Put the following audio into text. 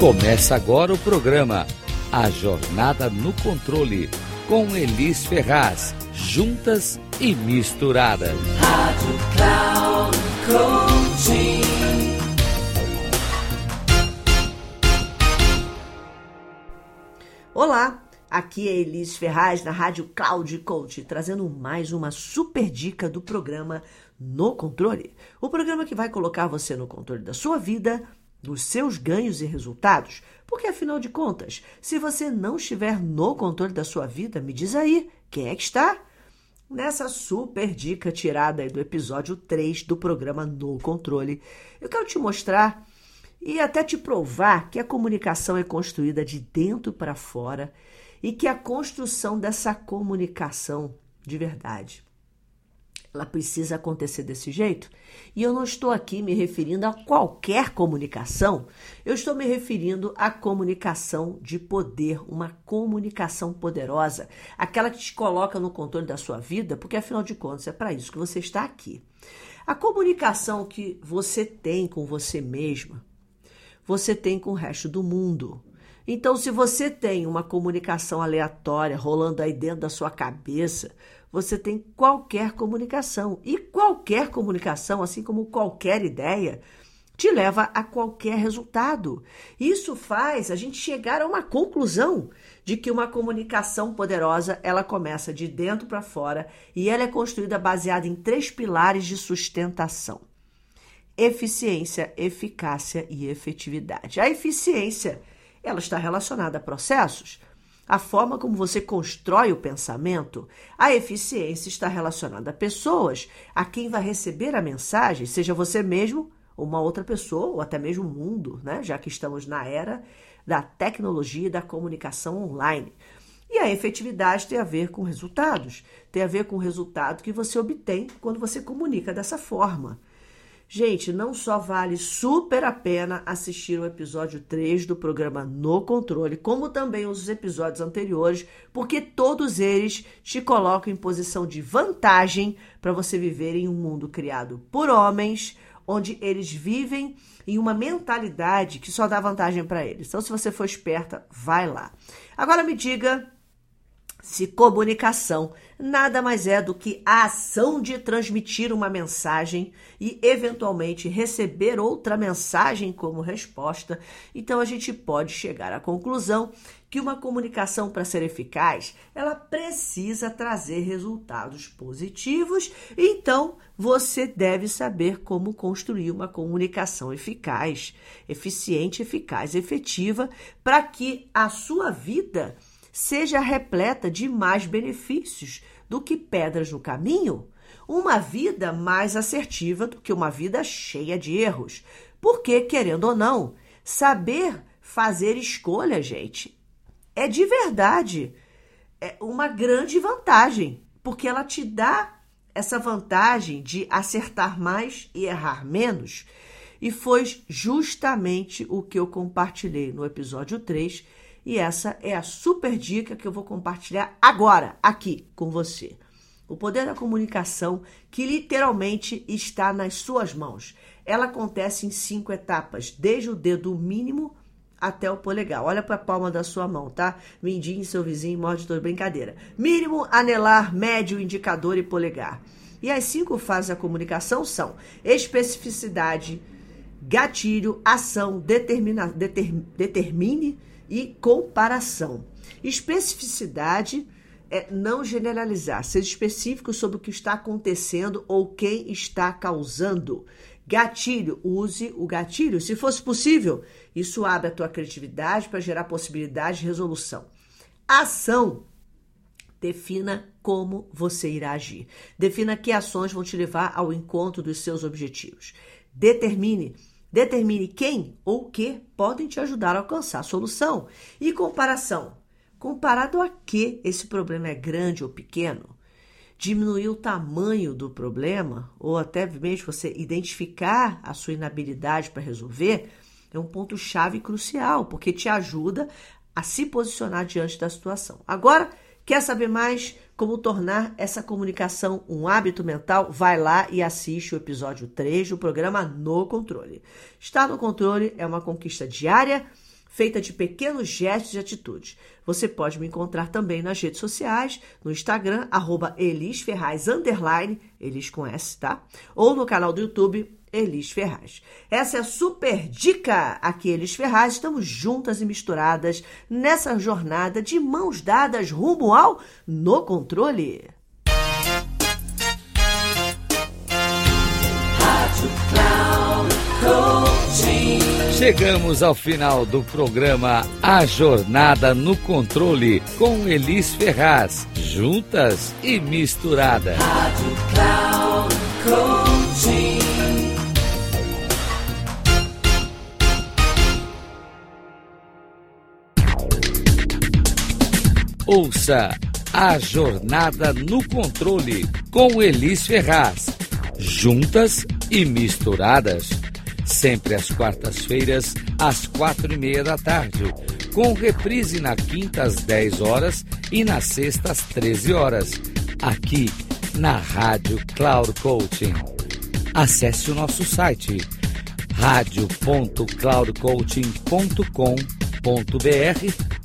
Começa agora o programa A Jornada no Controle com Elis Ferraz, juntas e misturadas. Rádio Cloud Coaching. Olá, aqui é Elis Ferraz na Rádio Cloud Coach, trazendo mais uma super dica do programa No Controle. O programa que vai colocar você no controle da sua vida dos seus ganhos e resultados, porque afinal de contas, se você não estiver no controle da sua vida, me diz aí, quem é que está? Nessa super dica tirada do episódio 3 do programa No Controle, eu quero te mostrar e até te provar que a comunicação é construída de dentro para fora e que a construção dessa comunicação de verdade ela precisa acontecer desse jeito. E eu não estou aqui me referindo a qualquer comunicação, eu estou me referindo à comunicação de poder, uma comunicação poderosa, aquela que te coloca no controle da sua vida, porque afinal de contas é para isso que você está aqui. A comunicação que você tem com você mesma, você tem com o resto do mundo. Então, se você tem uma comunicação aleatória rolando aí dentro da sua cabeça, você tem qualquer comunicação. E qualquer comunicação, assim como qualquer ideia, te leva a qualquer resultado. Isso faz a gente chegar a uma conclusão de que uma comunicação poderosa, ela começa de dentro para fora e ela é construída baseada em três pilares de sustentação: eficiência, eficácia e efetividade. A eficiência, ela está relacionada a processos a forma como você constrói o pensamento, a eficiência está relacionada a pessoas, a quem vai receber a mensagem, seja você mesmo, uma outra pessoa, ou até mesmo o mundo, né? já que estamos na era da tecnologia e da comunicação online. E a efetividade tem a ver com resultados, tem a ver com o resultado que você obtém quando você comunica dessa forma. Gente, não só vale super a pena assistir o episódio 3 do programa No Controle, como também os episódios anteriores, porque todos eles te colocam em posição de vantagem para você viver em um mundo criado por homens, onde eles vivem em uma mentalidade que só dá vantagem para eles. Então, se você for esperta, vai lá. Agora me diga se comunicação. Nada mais é do que a ação de transmitir uma mensagem e eventualmente receber outra mensagem como resposta, então a gente pode chegar à conclusão que uma comunicação para ser eficaz, ela precisa trazer resultados positivos, então você deve saber como construir uma comunicação eficaz, eficiente, eficaz, efetiva, para que a sua vida seja repleta de mais benefícios do que pedras no caminho, uma vida mais assertiva do que uma vida cheia de erros. Porque, querendo ou não, saber fazer escolha, gente, é de verdade é uma grande vantagem, porque ela te dá essa vantagem de acertar mais e errar menos. E foi justamente o que eu compartilhei no episódio 3 e essa é a super dica que eu vou compartilhar agora, aqui com você. O poder da comunicação, que literalmente está nas suas mãos. Ela acontece em cinco etapas, desde o dedo mínimo até o polegar. Olha para a palma da sua mão, tá? Mindinho, seu vizinho, morde toda brincadeira. Mínimo, anelar, médio, indicador e polegar. E as cinco fases da comunicação são especificidade, gatilho, ação, determina, deter, determine e comparação. Especificidade é não generalizar, ser específico sobre o que está acontecendo ou quem está causando. Gatilho, use o gatilho. Se fosse possível, isso abre a tua criatividade para gerar possibilidade de resolução. Ação, defina como você irá agir. Defina que ações vão te levar ao encontro dos seus objetivos. Determine Determine quem ou o que podem te ajudar a alcançar a solução. E comparação. Comparado a que esse problema é grande ou pequeno? Diminuir o tamanho do problema, ou até mesmo você identificar a sua inabilidade para resolver, é um ponto-chave crucial, porque te ajuda a se posicionar diante da situação. Agora, quer saber mais? como tornar essa comunicação um hábito mental, vai lá e assiste o episódio 3 do programa No Controle. Estar no controle é uma conquista diária, feita de pequenos gestos e atitudes. Você pode me encontrar também nas redes sociais, no Instagram, arroba Elis Ferraz, underline, Elis com S, tá? Ou no canal do YouTube, Elis Ferraz. Essa é a super dica aqui, Elis Ferraz. Estamos juntas e misturadas nessa jornada de mãos dadas rumo ao No Controle. Chegamos ao final do programa A Jornada no Controle com Elis Ferraz, juntas e misturadas. Rádio Cloud Coaching. Ouça A Jornada no Controle com Elis Ferraz, juntas e misturadas. Sempre às quartas-feiras, às quatro e meia da tarde, com reprise na quinta às 10 horas e na sexta às 13 horas, aqui na Rádio Cloud Coaching. Acesse o nosso site radio.cloudcoaching.com.br